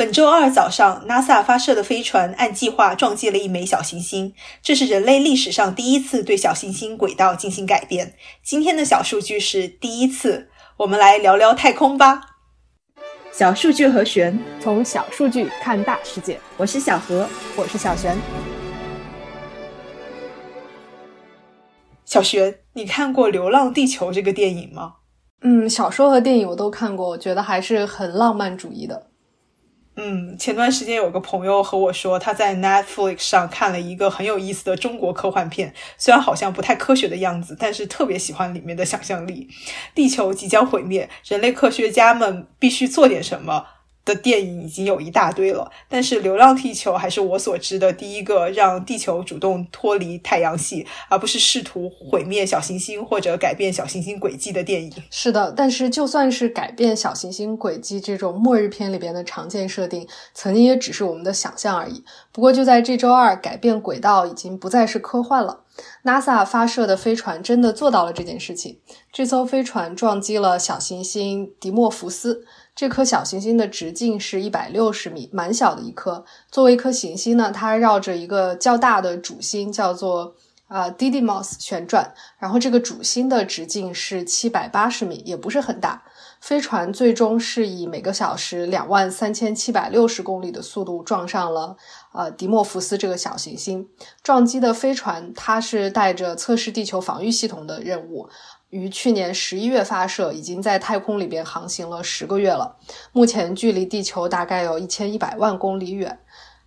本周二早上，NASA 发射的飞船按计划撞击了一枚小行星，这是人类历史上第一次对小行星轨道进行改变。今天的小数据是第一次，我们来聊聊太空吧。小数据和玄，从小数据看大世界。我是小何，我是小璇。小璇，你看过《流浪地球》这个电影吗？嗯，小说和电影我都看过，我觉得还是很浪漫主义的。嗯，前段时间有个朋友和我说，他在 Netflix 上看了一个很有意思的中国科幻片，虽然好像不太科学的样子，但是特别喜欢里面的想象力。地球即将毁灭，人类科学家们必须做点什么。的电影已经有一大堆了，但是《流浪地球》还是我所知的第一个让地球主动脱离太阳系，而不是试图毁灭小行星或者改变小行星轨迹的电影。是的，但是就算是改变小行星轨迹这种末日片里边的常见设定，曾经也只是我们的想象而已。不过就在这周二，改变轨道已经不再是科幻了。NASA 发射的飞船真的做到了这件事情，这艘飞船撞击了小行星迪莫福斯。这颗小行星的直径是一百六十米，蛮小的一颗。作为一颗行星呢，它绕着一个较大的主星叫做啊 Didymos 旋转，然后这个主星的直径是七百八十米，也不是很大。飞船最终是以每个小时两万三千七百六十公里的速度撞上了呃迪莫福斯这个小行星。撞击的飞船它是带着测试地球防御系统的任务。于去年十一月发射，已经在太空里边航行了十个月了。目前距离地球大概有一千一百万公里远。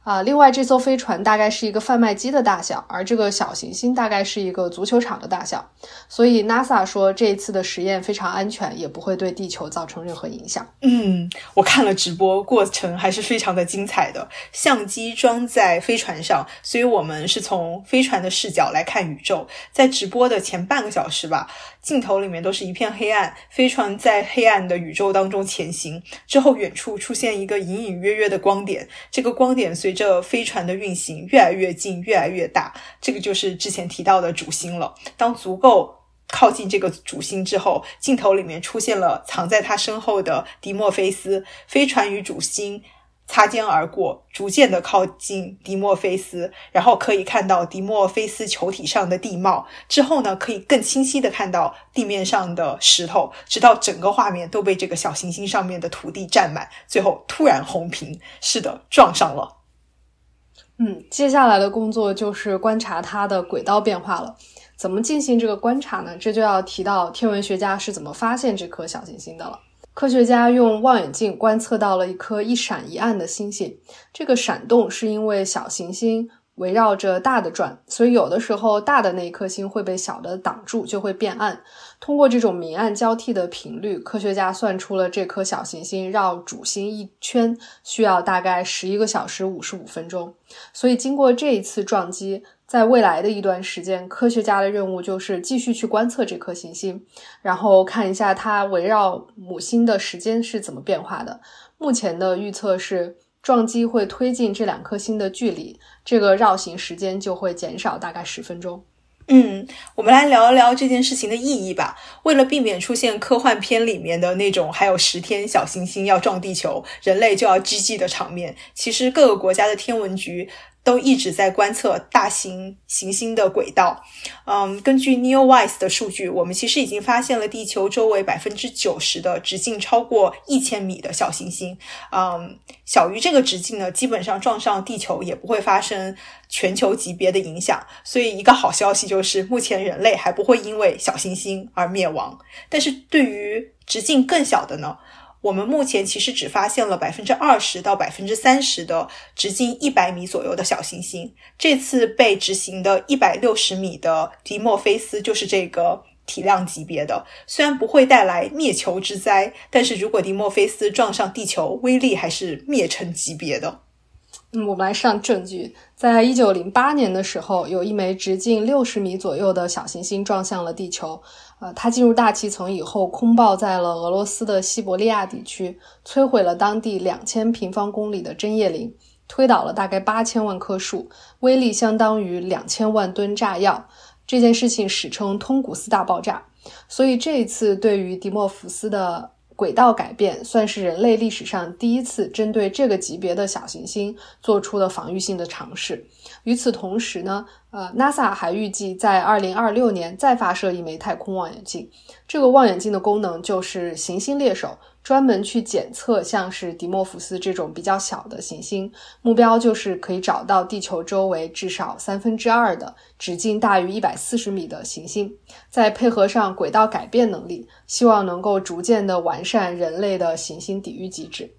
啊，另外这艘飞船大概是一个贩卖机的大小，而这个小行星大概是一个足球场的大小，所以 NASA 说这一次的实验非常安全，也不会对地球造成任何影响。嗯，我看了直播，过程还是非常的精彩的。相机装在飞船上，所以我们是从飞船的视角来看宇宙。在直播的前半个小时吧。镜头里面都是一片黑暗，飞船在黑暗的宇宙当中前行。之后，远处出现一个隐隐约约的光点，这个光点随着飞船的运行越来越近，越来越大。这个就是之前提到的主星了。当足够靠近这个主星之后，镜头里面出现了藏在他身后的迪莫菲斯。飞船与主星。擦肩而过，逐渐的靠近迪莫菲斯，然后可以看到迪莫菲斯球体上的地貌。之后呢，可以更清晰的看到地面上的石头，直到整个画面都被这个小行星上面的土地占满。最后突然红屏，是的，撞上了。嗯，接下来的工作就是观察它的轨道变化了。怎么进行这个观察呢？这就要提到天文学家是怎么发现这颗小行星的了。科学家用望远镜观测到了一颗一闪一暗的星星。这个闪动是因为小行星围绕着大的转，所以有的时候大的那一颗星会被小的挡住，就会变暗。通过这种明暗交替的频率，科学家算出了这颗小行星绕主星一圈需要大概十一个小时五十五分钟。所以经过这一次撞击。在未来的一段时间，科学家的任务就是继续去观测这颗行星，然后看一下它围绕母星的时间是怎么变化的。目前的预测是，撞击会推进这两颗星的距离，这个绕行时间就会减少大概十分钟。嗯，我们来聊一聊这件事情的意义吧。为了避免出现科幻片里面的那种还有十天小行星要撞地球，人类就要 GG 的场面，其实各个国家的天文局。都一直在观测大型行星的轨道。嗯，根据 Neowise 的数据，我们其实已经发现了地球周围百分之九十的直径超过一千米的小行星。嗯，小于这个直径呢，基本上撞上地球也不会发生全球级别的影响。所以，一个好消息就是，目前人类还不会因为小行星而灭亡。但是对于直径更小的呢？我们目前其实只发现了百分之二十到百分之三十的直径一百米左右的小行星。这次被执行的一百六十米的迪莫菲斯就是这个体量级别的。虽然不会带来灭球之灾，但是如果迪莫菲斯撞上地球，威力还是灭城级别的。嗯，我们来上证据。在一九零八年的时候，有一枚直径六十米左右的小行星撞向了地球。呃，它进入大气层以后，空爆在了俄罗斯的西伯利亚地区，摧毁了当地两千平方公里的针叶林，推倒了大概八千万棵树，威力相当于两千万吨炸药。这件事情史称“通古斯大爆炸”。所以这一次对于迪莫夫斯的轨道改变算是人类历史上第一次针对这个级别的小行星做出了防御性的尝试。与此同时呢，呃，NASA 还预计在二零二六年再发射一枚太空望远镜。这个望远镜的功能就是行星猎手。专门去检测像是迪莫福斯这种比较小的行星，目标就是可以找到地球周围至少三分之二的直径大于一百四十米的行星，再配合上轨道改变能力，希望能够逐渐的完善人类的行星抵御机制。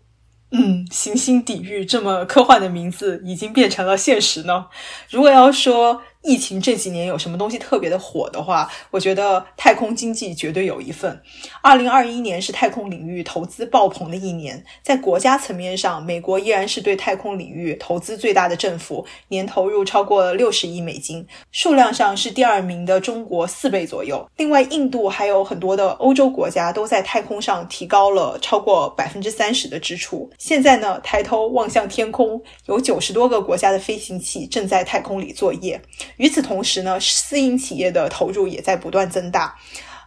嗯，行星抵御这么科幻的名字已经变成了现实呢。如果要说，疫情这几年有什么东西特别的火的话，我觉得太空经济绝对有一份。二零二一年是太空领域投资爆棚的一年，在国家层面上，美国依然是对太空领域投资最大的政府，年投入超过六十亿美金，数量上是第二名的中国四倍左右。另外，印度还有很多的欧洲国家都在太空上提高了超过百分之三十的支出。现在呢，抬头望向天空，有九十多个国家的飞行器正在太空里作业。与此同时呢，私营企业的投入也在不断增大。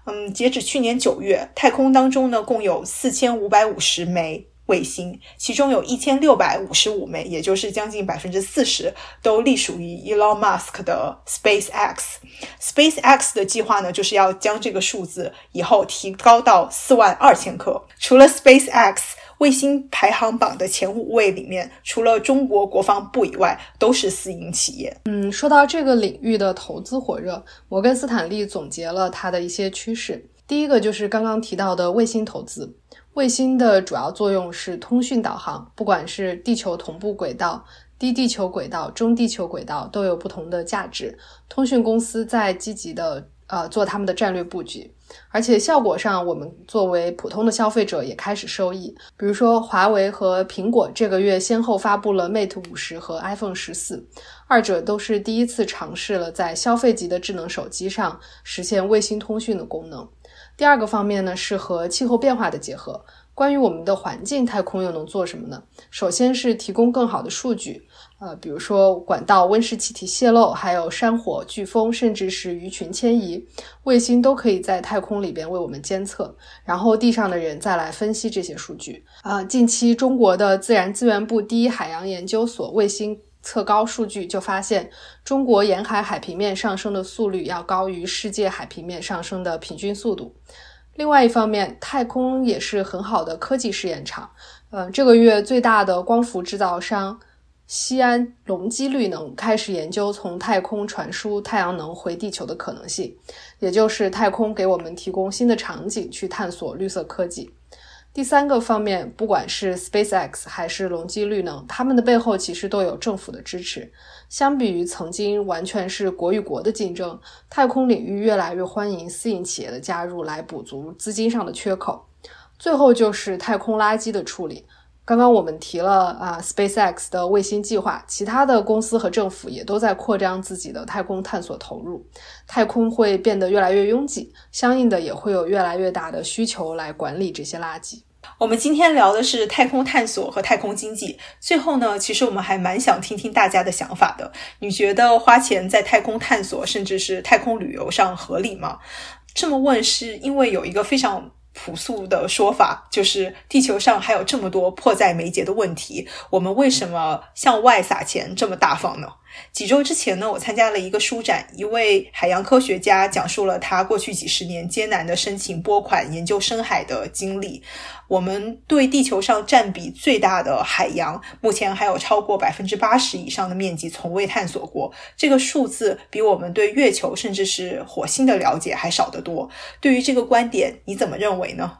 嗯，截止去年九月，太空当中呢，共有四千五百五十枚卫星，其中有一千六百五十五枚，也就是将近百分之四十，都隶属于 Elon Musk 的 SpaceX。SpaceX 的计划呢，就是要将这个数字以后提高到四万二千颗。除了 SpaceX。卫星排行榜的前五位里面，除了中国国防部以外，都是私营企业。嗯，说到这个领域的投资火热，摩根斯坦利总结了它的一些趋势。第一个就是刚刚提到的卫星投资。卫星的主要作用是通讯导航，不管是地球同步轨道、低地球轨道、中地球轨道，都有不同的价值。通讯公司在积极的呃做他们的战略布局。而且效果上，我们作为普通的消费者也开始受益。比如说，华为和苹果这个月先后发布了 Mate 五十和 iPhone 十四，二者都是第一次尝试了在消费级的智能手机上实现卫星通讯的功能。第二个方面呢，是和气候变化的结合。关于我们的环境，太空又能做什么呢？首先是提供更好的数据。呃，比如说管道温室气体泄漏，还有山火、飓风，甚至是鱼群迁移，卫星都可以在太空里边为我们监测，然后地上的人再来分析这些数据。啊，近期中国的自然资源部第一海洋研究所卫星测高数据就发现，中国沿海海平面上升的速率要高于世界海平面上升的平均速度。另外一方面，太空也是很好的科技试验场。呃，这个月最大的光伏制造商。西安隆基绿能开始研究从太空传输太阳能回地球的可能性，也就是太空给我们提供新的场景去探索绿色科技。第三个方面，不管是 SpaceX 还是隆基绿能，他们的背后其实都有政府的支持。相比于曾经完全是国与国的竞争，太空领域越来越欢迎私营企业的加入，来补足资金上的缺口。最后就是太空垃圾的处理。刚刚我们提了啊，SpaceX 的卫星计划，其他的公司和政府也都在扩张自己的太空探索投入。太空会变得越来越拥挤，相应的也会有越来越大的需求来管理这些垃圾。我们今天聊的是太空探索和太空经济。最后呢，其实我们还蛮想听听大家的想法的。你觉得花钱在太空探索，甚至是太空旅游上合理吗？这么问是因为有一个非常。朴素的说法就是，地球上还有这么多迫在眉睫的问题，我们为什么向外撒钱这么大方呢？几周之前呢，我参加了一个书展，一位海洋科学家讲述了他过去几十年艰难的申请拨款研究深海的经历。我们对地球上占比最大的海洋，目前还有超过百分之八十以上的面积从未探索过。这个数字比我们对月球甚至是火星的了解还少得多。对于这个观点，你怎么认为呢？